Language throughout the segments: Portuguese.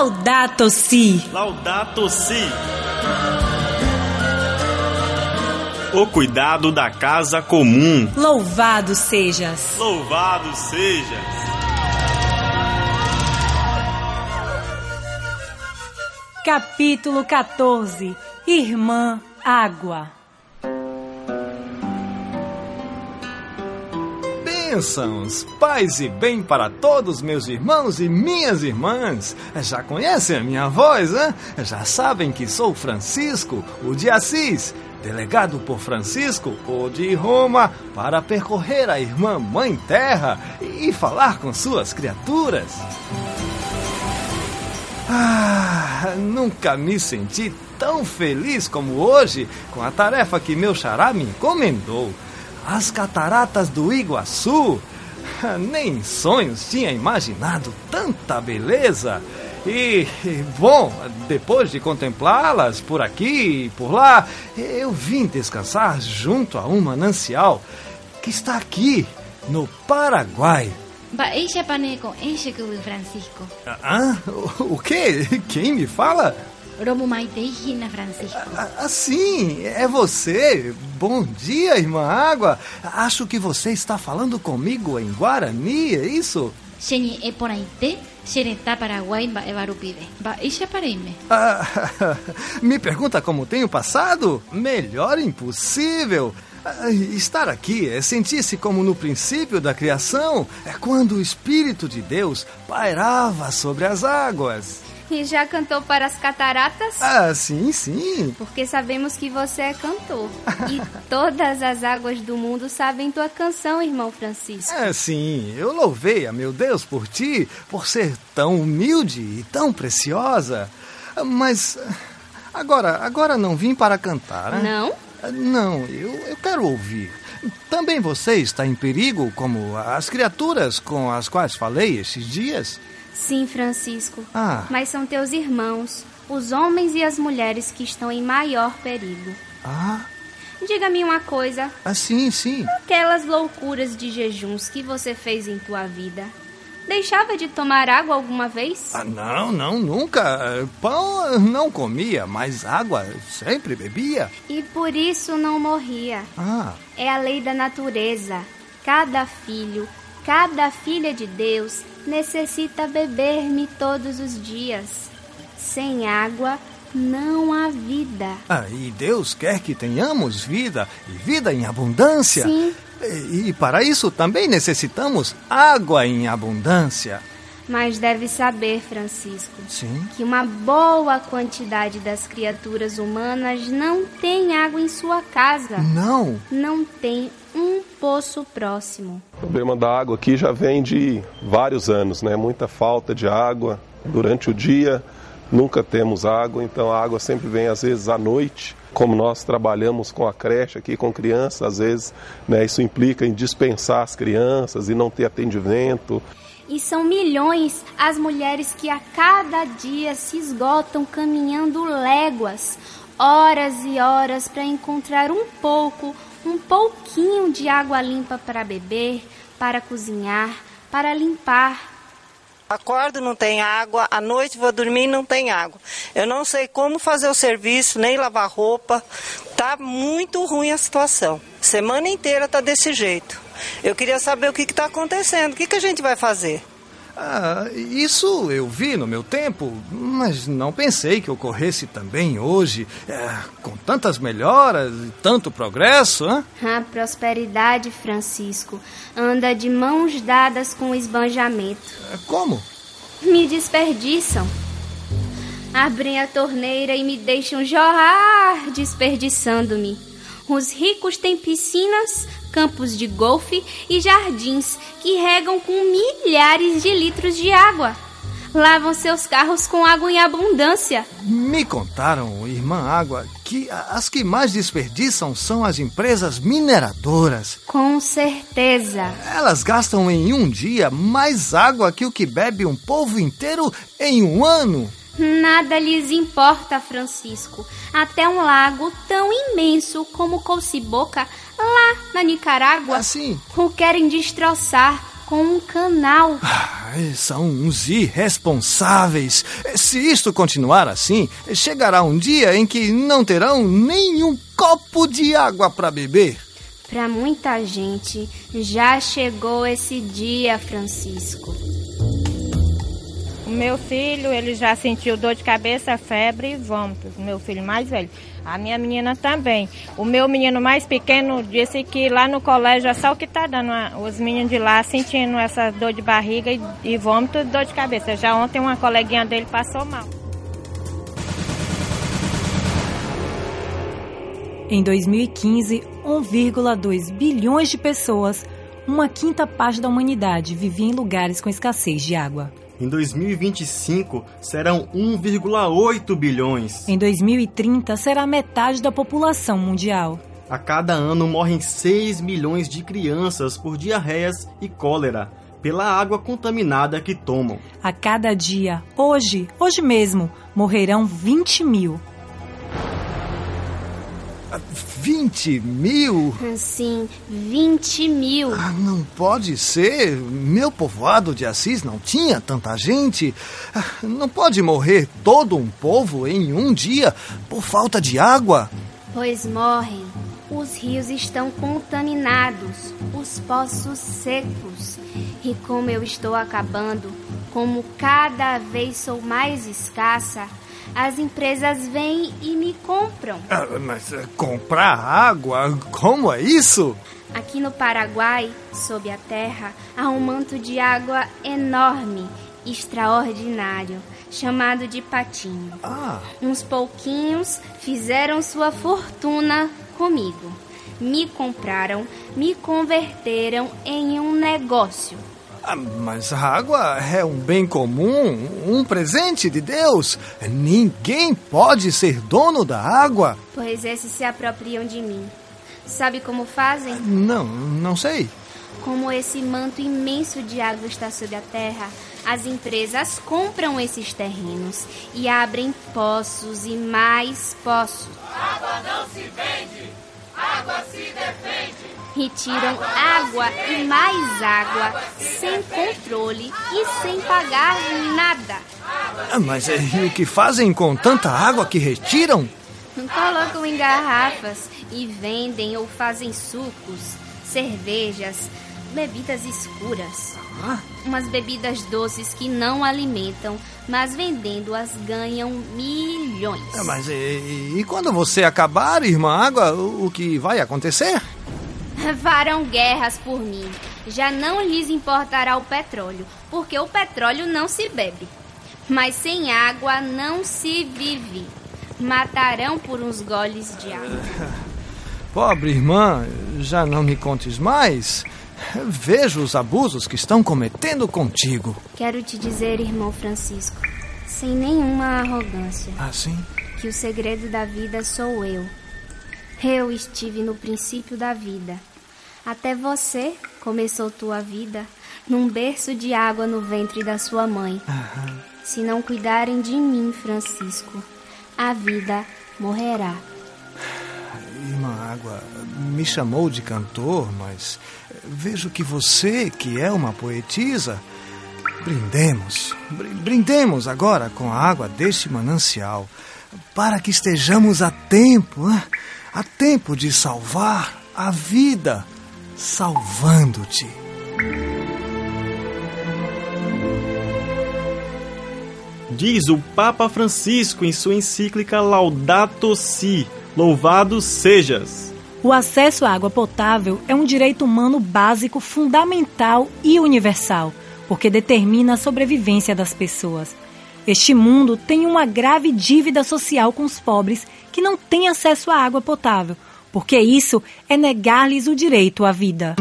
Laudato Si. Laudato Si. O cuidado da casa comum. Louvado sejas. Louvado sejas. Capítulo 14 Irmã Água Bênçãos, paz e bem para todos meus irmãos e minhas irmãs. Já conhecem a minha voz, né? Já sabem que sou Francisco, o de Assis, delegado por Francisco, o de Roma, para percorrer a irmã Mãe Terra e falar com suas criaturas. Ah, nunca me senti tão feliz como hoje com a tarefa que meu xará me encomendou. As cataratas do Iguaçu. Nem em sonhos tinha imaginado tanta beleza. E, bom, depois de contemplá-las por aqui e por lá, eu vim descansar junto a um manancial que está aqui, no Paraguai. Baixa paneco, enche o Francisco. Ah, o quê? Quem me fala? Romo Maitejina, Francisco. Ah, sim, é você. Bom dia, irmã Água. Acho que você está falando comigo em Guarani, é isso? Xeni é por aí, Xeretá Paraguai, Barupide. Baixa pareime. Ah, me pergunta como tenho passado? Melhor impossível. Estar aqui é sentir-se como no princípio da criação, é quando o Espírito de Deus pairava sobre as águas. E já cantou para as cataratas? Ah, sim, sim. Porque sabemos que você é cantor. e todas as águas do mundo sabem tua canção, irmão Francisco. É, sim. Eu louvei a meu Deus por ti, por ser tão humilde e tão preciosa. Mas agora, agora não vim para cantar, né? Não? Não, eu, eu quero ouvir. Também você está em perigo, como as criaturas com as quais falei esses dias? Sim, Francisco. Ah. Mas são teus irmãos, os homens e as mulheres que estão em maior perigo. Ah. Diga-me uma coisa. Ah, sim, sim. Aquelas loucuras de jejuns que você fez em tua vida. Deixava de tomar água alguma vez? Ah, não, não, nunca. Pão não comia, mas água sempre bebia. E por isso não morria. Ah. É a lei da natureza. Cada filho, cada filha de Deus necessita beber-me todos os dias. Sem água não há vida. Ah, e Deus quer que tenhamos vida e vida em abundância. Sim. E, e para isso também necessitamos água em abundância. Mas deve saber, Francisco, Sim. que uma boa quantidade das criaturas humanas não tem água em sua casa. Não. Não tem poço próximo. O problema da água aqui já vem de vários anos, né? Muita falta de água durante o dia, nunca temos água, então a água sempre vem às vezes à noite. Como nós trabalhamos com a creche aqui com crianças, às vezes né, isso implica em dispensar as crianças e não ter atendimento. E são milhões as mulheres que a cada dia se esgotam caminhando léguas, horas e horas para encontrar um pouco, um pouquinho de água limpa para beber, para cozinhar, para limpar. Acordo, não tem água, à noite vou dormir não tem água. Eu não sei como fazer o serviço, nem lavar roupa. Tá muito ruim a situação. Semana inteira tá desse jeito. Eu queria saber o que está acontecendo, o que, que a gente vai fazer? Ah, isso eu vi no meu tempo, mas não pensei que ocorresse também hoje, é, com tantas melhoras e tanto progresso, hein? A prosperidade, Francisco, anda de mãos dadas com o esbanjamento. Como? Me desperdiçam. Abrem a torneira e me deixam jorrar, desperdiçando-me. Os ricos têm piscinas, campos de golfe e jardins que regam com milhares de litros de água. Lavam seus carros com água em abundância. Me contaram, irmã Água, que as que mais desperdiçam são as empresas mineradoras. Com certeza. Elas gastam em um dia mais água que o que bebe um povo inteiro em um ano. Nada lhes importa, Francisco. Até um lago tão imenso como Colciboca, lá na Nicarágua, Assim. o querem destroçar com um canal. Ai, são uns irresponsáveis. Se isto continuar assim, chegará um dia em que não terão nenhum copo de água para beber. Para muita gente, já chegou esse dia, Francisco. O meu filho, ele já sentiu dor de cabeça, febre e vômitos. Meu filho mais velho. A minha menina também. O meu menino mais pequeno disse que lá no colégio é só o que está dando os meninos de lá sentindo essa dor de barriga e, e vômito e dor de cabeça. Já ontem uma coleguinha dele passou mal. Em 2015, 1,2 bilhões de pessoas, uma quinta parte da humanidade, vivia em lugares com escassez de água. Em 2025, serão 1,8 bilhões. Em 2030, será metade da população mundial. A cada ano morrem 6 milhões de crianças por diarreias e cólera, pela água contaminada que tomam. A cada dia, hoje, hoje mesmo, morrerão 20 mil. 20 mil? Sim, 20 mil. Ah, não pode ser. Meu povoado de Assis não tinha tanta gente. Ah, não pode morrer todo um povo em um dia por falta de água. Pois morrem. Os rios estão contaminados, os poços secos. E como eu estou acabando, como cada vez sou mais escassa, as empresas vêm e me compram. Ah, mas uh, comprar água? Como é isso? Aqui no Paraguai, sob a terra, há um manto de água enorme, extraordinário, chamado de patinho. Ah. Uns pouquinhos fizeram sua fortuna comigo. Me compraram, me converteram em um negócio. Ah, mas a água é um bem comum, um presente de Deus. Ninguém pode ser dono da água. Pois esses se apropriam de mim. Sabe como fazem? Não, não sei. Como esse manto imenso de água está sob a terra, as empresas compram esses terrenos e abrem poços e mais poços. Água não se vende, água se defende e tiram água e mais água, sem controle e sem pagar nada. Ah, mas e o que fazem com tanta água que retiram? Colocam em garrafas e vendem ou fazem sucos, cervejas, bebidas escuras. Ah. Umas bebidas doces que não alimentam, mas vendendo-as ganham milhões. Ah, mas e, e, quando você acabar, irmã Água, o, o que vai acontecer? farão guerras por mim. Já não lhes importará o petróleo, porque o petróleo não se bebe. Mas sem água não se vive. Matarão por uns goles de água. Pobre irmã, já não me contes mais. Vejo os abusos que estão cometendo contigo. Quero te dizer, irmão Francisco, sem nenhuma arrogância. Ah, sim? Que o segredo da vida sou eu. Eu estive no princípio da vida até você começou tua vida num berço de água no ventre da sua mãe. Se não cuidarem de mim, Francisco, a vida morrerá. Irmã Água me chamou de cantor, mas vejo que você, que é uma poetisa, brindemos, brindemos agora com a água deste manancial, para que estejamos a tempo, a tempo de salvar a vida salvando-te. Diz o Papa Francisco em sua encíclica Laudato Si: Louvado sejas. O acesso à água potável é um direito humano básico, fundamental e universal, porque determina a sobrevivência das pessoas. Este mundo tem uma grave dívida social com os pobres que não têm acesso à água potável, porque isso é negar-lhes o direito à vida.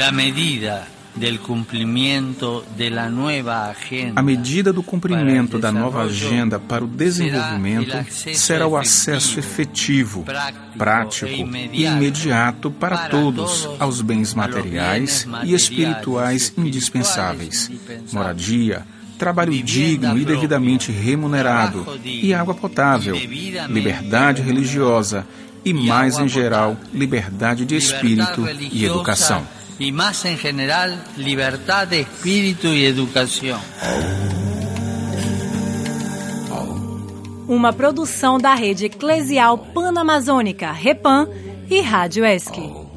A medida a medida do cumprimento da nova agenda para o desenvolvimento será o acesso efetivo, prático e imediato para todos aos bens materiais e espirituais indispensáveis: moradia, trabalho digno e devidamente remunerado, e água potável, liberdade religiosa e, mais em geral, liberdade de espírito e educação. E mais em geral, liberdade de espírito e educação. Uma produção da rede eclesial panamazônica, Repan e Rádio ESC.